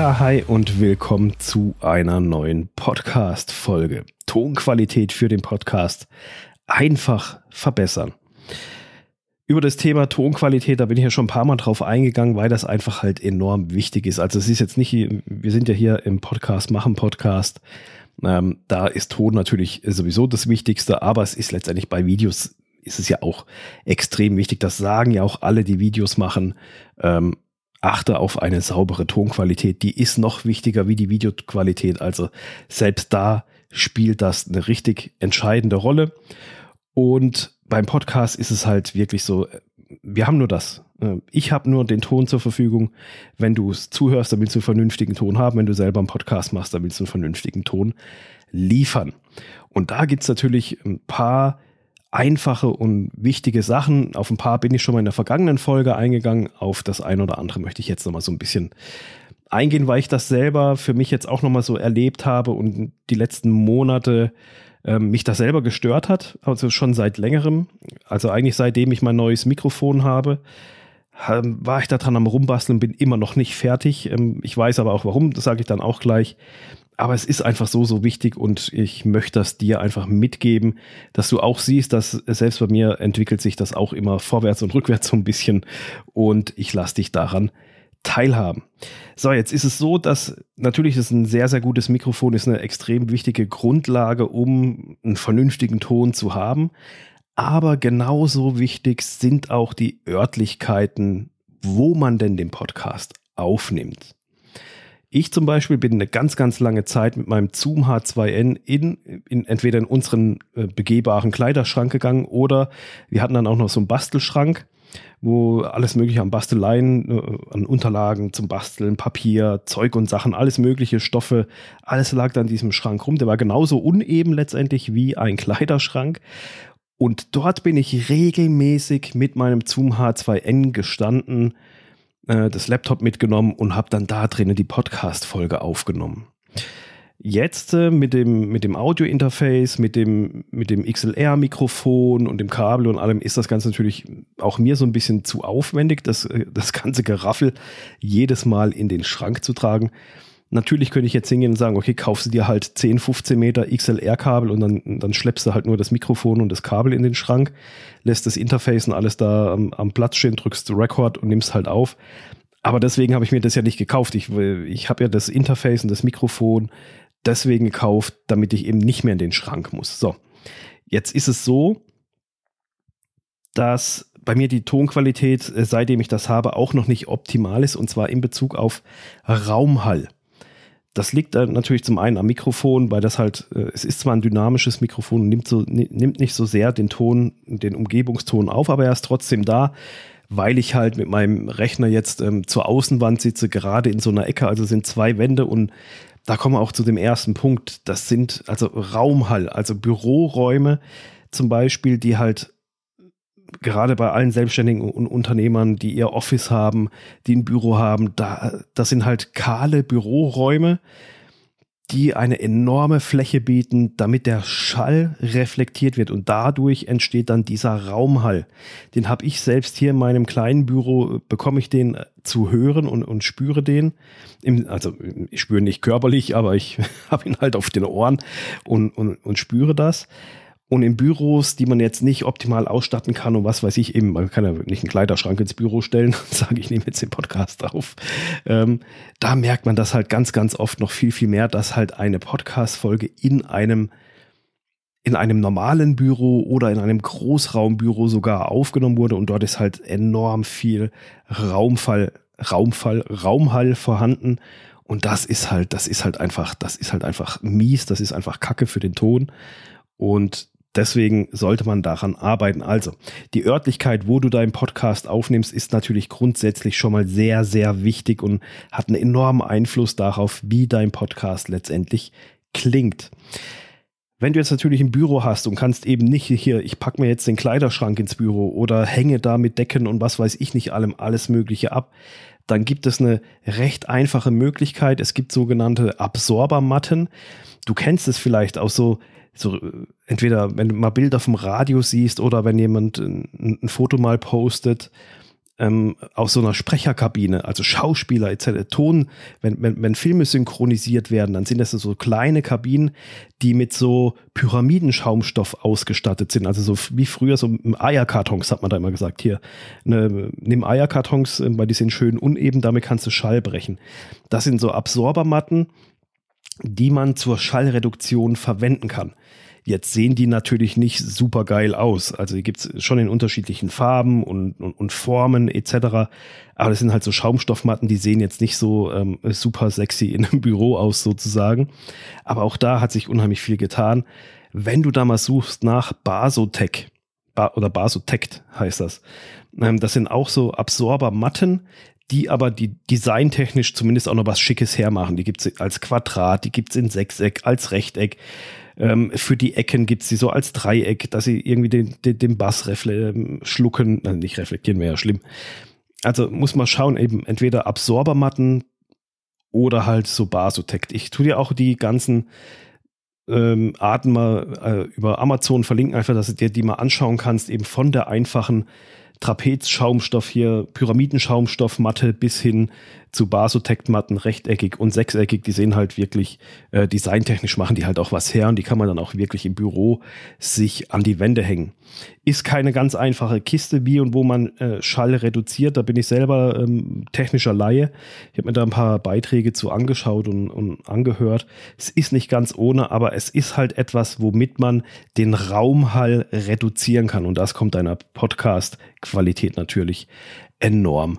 Ja, hi und willkommen zu einer neuen Podcast-Folge. Tonqualität für den Podcast einfach verbessern. Über das Thema Tonqualität, da bin ich ja schon ein paar Mal drauf eingegangen, weil das einfach halt enorm wichtig ist. Also es ist jetzt nicht, wir sind ja hier im Podcast, machen Podcast. Ähm, da ist Ton natürlich sowieso das Wichtigste, aber es ist letztendlich bei Videos ist es ja auch extrem wichtig. Das sagen ja auch alle, die Videos machen. Ähm, achte auf eine saubere Tonqualität. Die ist noch wichtiger wie die Videoqualität. Also selbst da spielt das eine richtig entscheidende Rolle. Und beim Podcast ist es halt wirklich so, wir haben nur das. Ich habe nur den Ton zur Verfügung. Wenn du es zuhörst, dann willst du einen vernünftigen Ton haben. Wenn du selber einen Podcast machst, dann willst du einen vernünftigen Ton liefern. Und da gibt es natürlich ein paar einfache und wichtige Sachen. Auf ein paar bin ich schon mal in der vergangenen Folge eingegangen. Auf das ein oder andere möchte ich jetzt noch mal so ein bisschen eingehen, weil ich das selber für mich jetzt auch noch mal so erlebt habe und die letzten Monate äh, mich das selber gestört hat. Also schon seit längerem. Also eigentlich seitdem ich mein neues Mikrofon habe, war ich da dran am Rumbasteln, bin immer noch nicht fertig. Ähm, ich weiß aber auch warum, das sage ich dann auch gleich aber es ist einfach so, so wichtig und ich möchte das dir einfach mitgeben, dass du auch siehst, dass selbst bei mir entwickelt sich das auch immer vorwärts und rückwärts so ein bisschen und ich lasse dich daran teilhaben. So, jetzt ist es so, dass natürlich ist ein sehr, sehr gutes Mikrofon ist eine extrem wichtige Grundlage, um einen vernünftigen Ton zu haben. Aber genauso wichtig sind auch die Örtlichkeiten, wo man denn den Podcast aufnimmt. Ich zum Beispiel bin eine ganz, ganz lange Zeit mit meinem Zoom H2N in, in entweder in unseren äh, begehbaren Kleiderschrank gegangen oder wir hatten dann auch noch so einen Bastelschrank, wo alles mögliche an Basteleien, äh, an Unterlagen zum Basteln, Papier, Zeug und Sachen, alles mögliche Stoffe, alles lag da in diesem Schrank rum. Der war genauso uneben letztendlich wie ein Kleiderschrank. Und dort bin ich regelmäßig mit meinem Zoom H2N gestanden äh, das Laptop mitgenommen und habe dann da drinnen die Podcast-Folge aufgenommen. Jetzt äh, mit dem, mit dem Audio-Interface, mit dem, mit dem XLR-Mikrofon und dem Kabel und allem ist das Ganze natürlich auch mir so ein bisschen zu aufwendig, das, äh, das ganze Geraffel jedes Mal in den Schrank zu tragen. Natürlich könnte ich jetzt hingehen und sagen, okay, kaufst du dir halt 10, 15 Meter XLR-Kabel und dann, dann schleppst du halt nur das Mikrofon und das Kabel in den Schrank, lässt das Interface und alles da am, am Platz stehen, drückst Record und nimmst halt auf. Aber deswegen habe ich mir das ja nicht gekauft. Ich, ich habe ja das Interface und das Mikrofon deswegen gekauft, damit ich eben nicht mehr in den Schrank muss. So, jetzt ist es so, dass bei mir die Tonqualität, äh, seitdem ich das habe, auch noch nicht optimal ist und zwar in Bezug auf Raumhall. Das liegt natürlich zum einen am Mikrofon, weil das halt, äh, es ist zwar ein dynamisches Mikrofon und nimmt, so, nimmt nicht so sehr den Ton, den Umgebungston auf, aber er ist trotzdem da, weil ich halt mit meinem Rechner jetzt ähm, zur Außenwand sitze, gerade in so einer Ecke, also sind zwei Wände und da kommen wir auch zu dem ersten Punkt. Das sind also Raumhall, also Büroräume zum Beispiel, die halt gerade bei allen Selbstständigen und Unternehmern, die ihr Office haben, die ein Büro haben, da, das sind halt kahle Büroräume, die eine enorme Fläche bieten, damit der Schall reflektiert wird und dadurch entsteht dann dieser Raumhall. Den habe ich selbst hier in meinem kleinen Büro, bekomme ich den zu hören und, und spüre den. Im, also ich spüre nicht körperlich, aber ich habe ihn halt auf den Ohren und, und, und spüre das. Und in Büros, die man jetzt nicht optimal ausstatten kann und was weiß ich eben, man kann ja nicht einen Kleiderschrank ins Büro stellen und sagen, ich nehme jetzt den Podcast auf. Ähm, da merkt man das halt ganz, ganz oft noch viel, viel mehr, dass halt eine Podcast-Folge in einem in einem normalen Büro oder in einem Großraumbüro sogar aufgenommen wurde und dort ist halt enorm viel Raumfall, Raumfall, Raumhall vorhanden und das ist halt, das ist halt einfach, das ist halt einfach mies, das ist einfach Kacke für den Ton und Deswegen sollte man daran arbeiten. Also, die Örtlichkeit, wo du deinen Podcast aufnimmst, ist natürlich grundsätzlich schon mal sehr, sehr wichtig und hat einen enormen Einfluss darauf, wie dein Podcast letztendlich klingt. Wenn du jetzt natürlich ein Büro hast und kannst eben nicht hier, ich packe mir jetzt den Kleiderschrank ins Büro oder hänge da mit Decken und was weiß ich nicht allem alles Mögliche ab, dann gibt es eine recht einfache Möglichkeit. Es gibt sogenannte Absorbermatten. Du kennst es vielleicht auch so so entweder wenn du mal Bilder vom Radio siehst oder wenn jemand ein, ein Foto mal postet, ähm, aus so einer Sprecherkabine, also Schauspieler etc., Ton, wenn, wenn, wenn Filme synchronisiert werden, dann sind das so kleine Kabinen, die mit so Pyramidenschaumstoff ausgestattet sind. Also so wie früher so Eierkartons, hat man da immer gesagt. Hier, ne, nimm Eierkartons, äh, weil die sind schön uneben, damit kannst du Schall brechen. Das sind so Absorbermatten, die man zur Schallreduktion verwenden kann. Jetzt sehen die natürlich nicht super geil aus. Also die gibt es schon in unterschiedlichen Farben und, und, und, Formen etc. Aber das sind halt so Schaumstoffmatten, die sehen jetzt nicht so ähm, super sexy in einem Büro aus sozusagen. Aber auch da hat sich unheimlich viel getan. Wenn du da mal suchst nach Basotec ba oder Basotect heißt das. Ähm, das sind auch so Absorbermatten, die aber die designtechnisch zumindest auch noch was Schickes hermachen. Die gibt es als Quadrat, die gibt es in Sechseck, als Rechteck. Ähm, für die Ecken gibt es sie so als Dreieck, dass sie irgendwie den, den, den Bass ähm, schlucken. Also nicht reflektieren wäre ja schlimm. Also muss man schauen, eben entweder Absorbermatten oder halt so Basotect. Ich tue dir auch die ganzen ähm, Arten mal äh, über Amazon verlinken, einfach, dass du dir die mal anschauen kannst, eben von der einfachen Trapezschaumstoff hier, Pyramidenschaumstoffmatte bis hin zu Basotect-Matten, rechteckig und sechseckig. Die sehen halt wirklich äh, designtechnisch machen die halt auch was her und die kann man dann auch wirklich im Büro sich an die Wände hängen. Ist keine ganz einfache Kiste, wie und wo man äh, Schall reduziert. Da bin ich selber ähm, technischer Laie. Ich habe mir da ein paar Beiträge zu angeschaut und, und angehört. Es ist nicht ganz ohne, aber es ist halt etwas, womit man den Raumhall reduzieren kann. Und das kommt deiner Podcast-Qualität natürlich enorm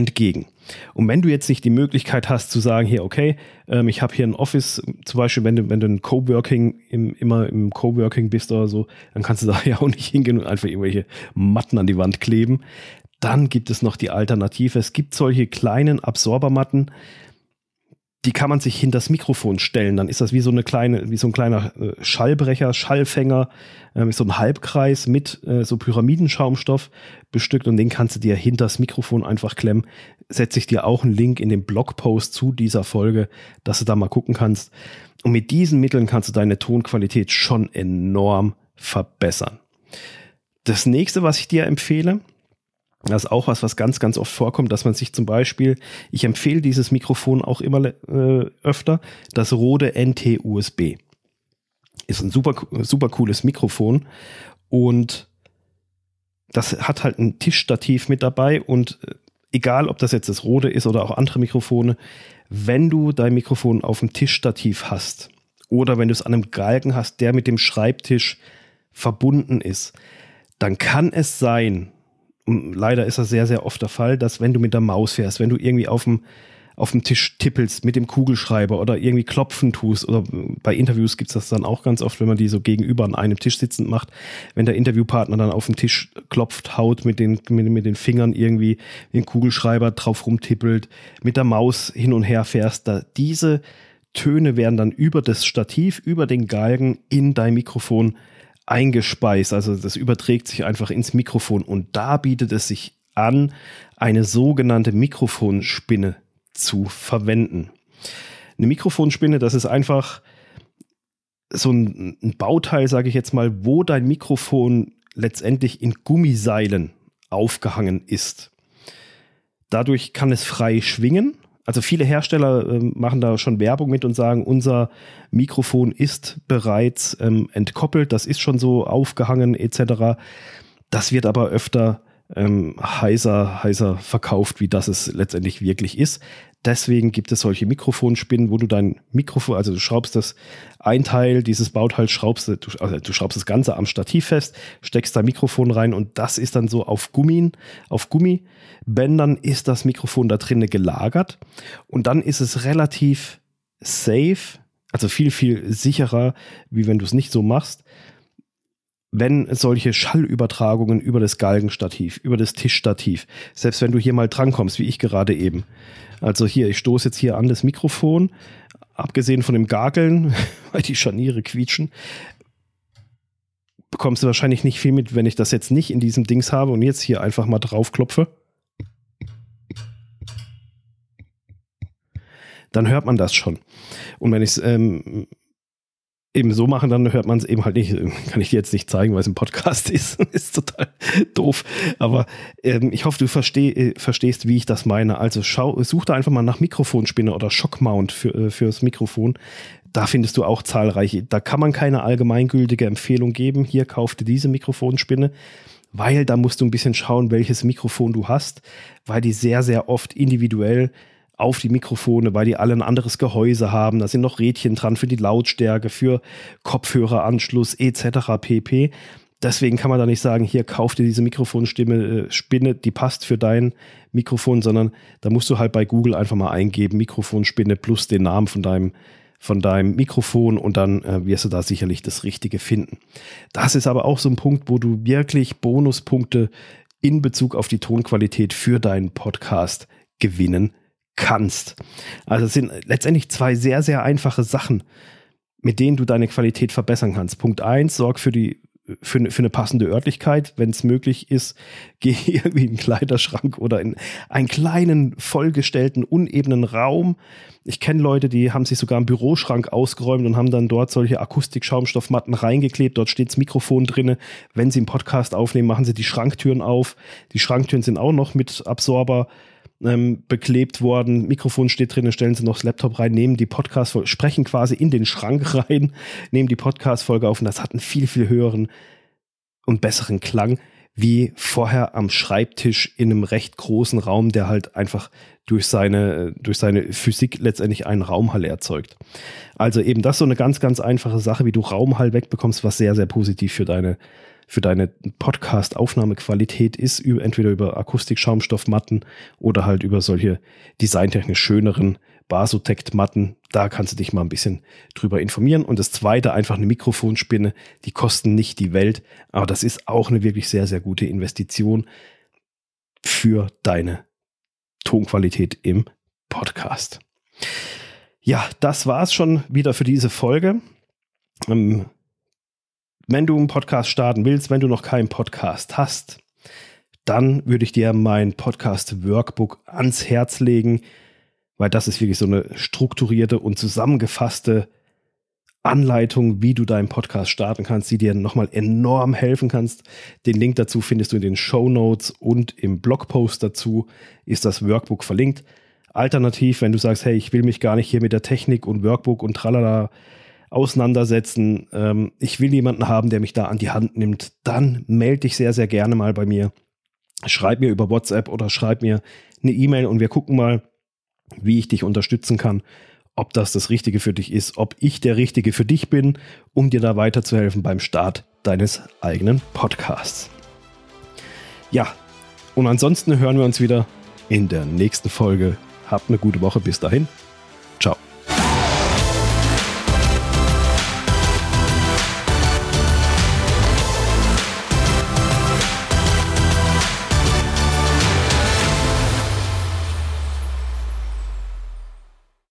entgegen. Und wenn du jetzt nicht die Möglichkeit hast zu sagen, hier, okay, ähm, ich habe hier ein Office, zum Beispiel, wenn du, wenn du ein Coworking im, immer im Coworking bist oder so, dann kannst du da ja auch nicht hingehen und einfach irgendwelche Matten an die Wand kleben. Dann gibt es noch die Alternative. Es gibt solche kleinen Absorbermatten, die kann man sich hinter das Mikrofon stellen. Dann ist das wie so eine kleine, wie so ein kleiner äh, Schallbrecher, Schallfänger, äh, mit so einem Halbkreis mit äh, so Pyramidenschaumstoff bestückt und den kannst du dir hinter das Mikrofon einfach klemmen. Setze ich dir auch einen Link in den Blogpost zu dieser Folge, dass du da mal gucken kannst. Und mit diesen Mitteln kannst du deine Tonqualität schon enorm verbessern. Das nächste, was ich dir empfehle, das ist auch was, was ganz, ganz oft vorkommt, dass man sich zum Beispiel, ich empfehle dieses Mikrofon auch immer äh, öfter, das Rode NT-USB. Ist ein super, super cooles Mikrofon und das hat halt ein Tischstativ mit dabei und äh, egal, ob das jetzt das Rode ist oder auch andere Mikrofone, wenn du dein Mikrofon auf dem Tischstativ hast oder wenn du es an einem Galgen hast, der mit dem Schreibtisch verbunden ist, dann kann es sein, leider ist das sehr, sehr oft der Fall, dass wenn du mit der Maus fährst, wenn du irgendwie auf dem, auf dem Tisch tippelst mit dem Kugelschreiber oder irgendwie klopfen tust oder bei Interviews gibt es das dann auch ganz oft, wenn man die so gegenüber an einem Tisch sitzend macht, wenn der Interviewpartner dann auf dem Tisch klopft, haut mit den, mit, mit den Fingern irgendwie den Kugelschreiber drauf rumtippelt, mit der Maus hin und her fährst, da diese Töne werden dann über das Stativ, über den Galgen in dein Mikrofon eingespeist. Also das überträgt sich einfach ins Mikrofon und da bietet es sich an, eine sogenannte Mikrofonspinne zu verwenden. Eine Mikrofonspinne, das ist einfach so ein, ein Bauteil, sage ich jetzt mal, wo dein Mikrofon letztendlich in Gummiseilen aufgehangen ist. Dadurch kann es frei schwingen also viele Hersteller ähm, machen da schon Werbung mit und sagen, unser Mikrofon ist bereits ähm, entkoppelt, das ist schon so aufgehangen etc. Das wird aber öfter ähm, heiser, heiser verkauft, wie das es letztendlich wirklich ist. Deswegen gibt es solche Mikrofonspinnen, wo du dein Mikrofon, also du schraubst das ein Teil dieses Bauteil, schraubst du, also du schraubst das Ganze am Stativ fest, steckst dein Mikrofon rein und das ist dann so auf Gummien, auf Gummibändern ist das Mikrofon da drinnen gelagert und dann ist es relativ safe, also viel, viel sicherer, wie wenn du es nicht so machst, wenn solche Schallübertragungen über das Galgenstativ, über das Tischstativ, selbst wenn du hier mal drankommst, wie ich gerade eben. Also hier, ich stoße jetzt hier an das Mikrofon, abgesehen von dem Gageln, weil die Scharniere quietschen, bekommst du wahrscheinlich nicht viel mit, wenn ich das jetzt nicht in diesem Dings habe und jetzt hier einfach mal draufklopfe. Dann hört man das schon. Und wenn ich es ähm, eben so machen, dann hört man es eben halt nicht. Kann ich dir jetzt nicht zeigen, weil es ein Podcast ist. ist total doof. Aber ähm, ich hoffe, du versteh, äh, verstehst, wie ich das meine. Also schau, such da einfach mal nach Mikrofonspinne oder Shockmount für, äh, fürs Mikrofon. Da findest du auch zahlreiche. Da kann man keine allgemeingültige Empfehlung geben. Hier kauf dir diese Mikrofonspinne, weil da musst du ein bisschen schauen, welches Mikrofon du hast, weil die sehr, sehr oft individuell auf die Mikrofone, weil die alle ein anderes Gehäuse haben. Da sind noch Rädchen dran für die Lautstärke, für Kopfhöreranschluss etc. pp. Deswegen kann man da nicht sagen, hier kauf dir diese Mikrofonstimme, äh, Spinne, die passt für dein Mikrofon, sondern da musst du halt bei Google einfach mal eingeben, Mikrofonspinne plus den Namen von deinem, von deinem Mikrofon und dann äh, wirst du da sicherlich das Richtige finden. Das ist aber auch so ein Punkt, wo du wirklich Bonuspunkte in Bezug auf die Tonqualität für deinen Podcast gewinnen kannst. Also es sind letztendlich zwei sehr, sehr einfache Sachen, mit denen du deine Qualität verbessern kannst. Punkt eins, sorg für die für, für eine passende Örtlichkeit, wenn es möglich ist, geh irgendwie in einen Kleiderschrank oder in einen kleinen, vollgestellten, unebenen Raum. Ich kenne Leute, die haben sich sogar einen Büroschrank ausgeräumt und haben dann dort solche Akustik-Schaumstoffmatten reingeklebt. Dort steht das Mikrofon drin. Wenn sie einen Podcast aufnehmen, machen sie die Schranktüren auf. Die Schranktüren sind auch noch mit Absorber ähm, beklebt worden. Mikrofon steht drin, stellen sie noch das Laptop rein, nehmen die Podcast, sprechen quasi in den Schrank rein, nehmen die Podcast-Folge auf und das hat einen viel, viel höheren und besseren Klang wie vorher am Schreibtisch in einem recht großen Raum, der halt einfach durch seine, durch seine Physik letztendlich einen Raumhall erzeugt. Also eben das so eine ganz, ganz einfache Sache, wie du Raumhall wegbekommst, was sehr, sehr positiv für deine für deine Podcast-Aufnahmequalität ist, entweder über Akustik-Schaumstoffmatten oder halt über solche designtechnisch schöneren Basotect-Matten. Da kannst du dich mal ein bisschen drüber informieren. Und das zweite, einfach eine Mikrofonspinne. Die kosten nicht die Welt, aber das ist auch eine wirklich sehr, sehr gute Investition für deine Tonqualität im Podcast. Ja, das war es schon wieder für diese Folge. Ähm, wenn du einen Podcast starten willst, wenn du noch keinen Podcast hast, dann würde ich dir mein Podcast Workbook ans Herz legen, weil das ist wirklich so eine strukturierte und zusammengefasste Anleitung, wie du deinen Podcast starten kannst, die dir nochmal enorm helfen kannst. Den Link dazu findest du in den Show Notes und im Blogpost dazu ist das Workbook verlinkt. Alternativ, wenn du sagst, hey, ich will mich gar nicht hier mit der Technik und Workbook und tralala auseinandersetzen, ähm, ich will jemanden haben, der mich da an die Hand nimmt, dann melde dich sehr, sehr gerne mal bei mir. Schreib mir über WhatsApp oder schreib mir eine E-Mail und wir gucken mal, wie ich dich unterstützen kann, ob das das Richtige für dich ist, ob ich der Richtige für dich bin, um dir da weiterzuhelfen beim Start deines eigenen Podcasts. Ja, und ansonsten hören wir uns wieder in der nächsten Folge. Habt eine gute Woche. Bis dahin. Ciao.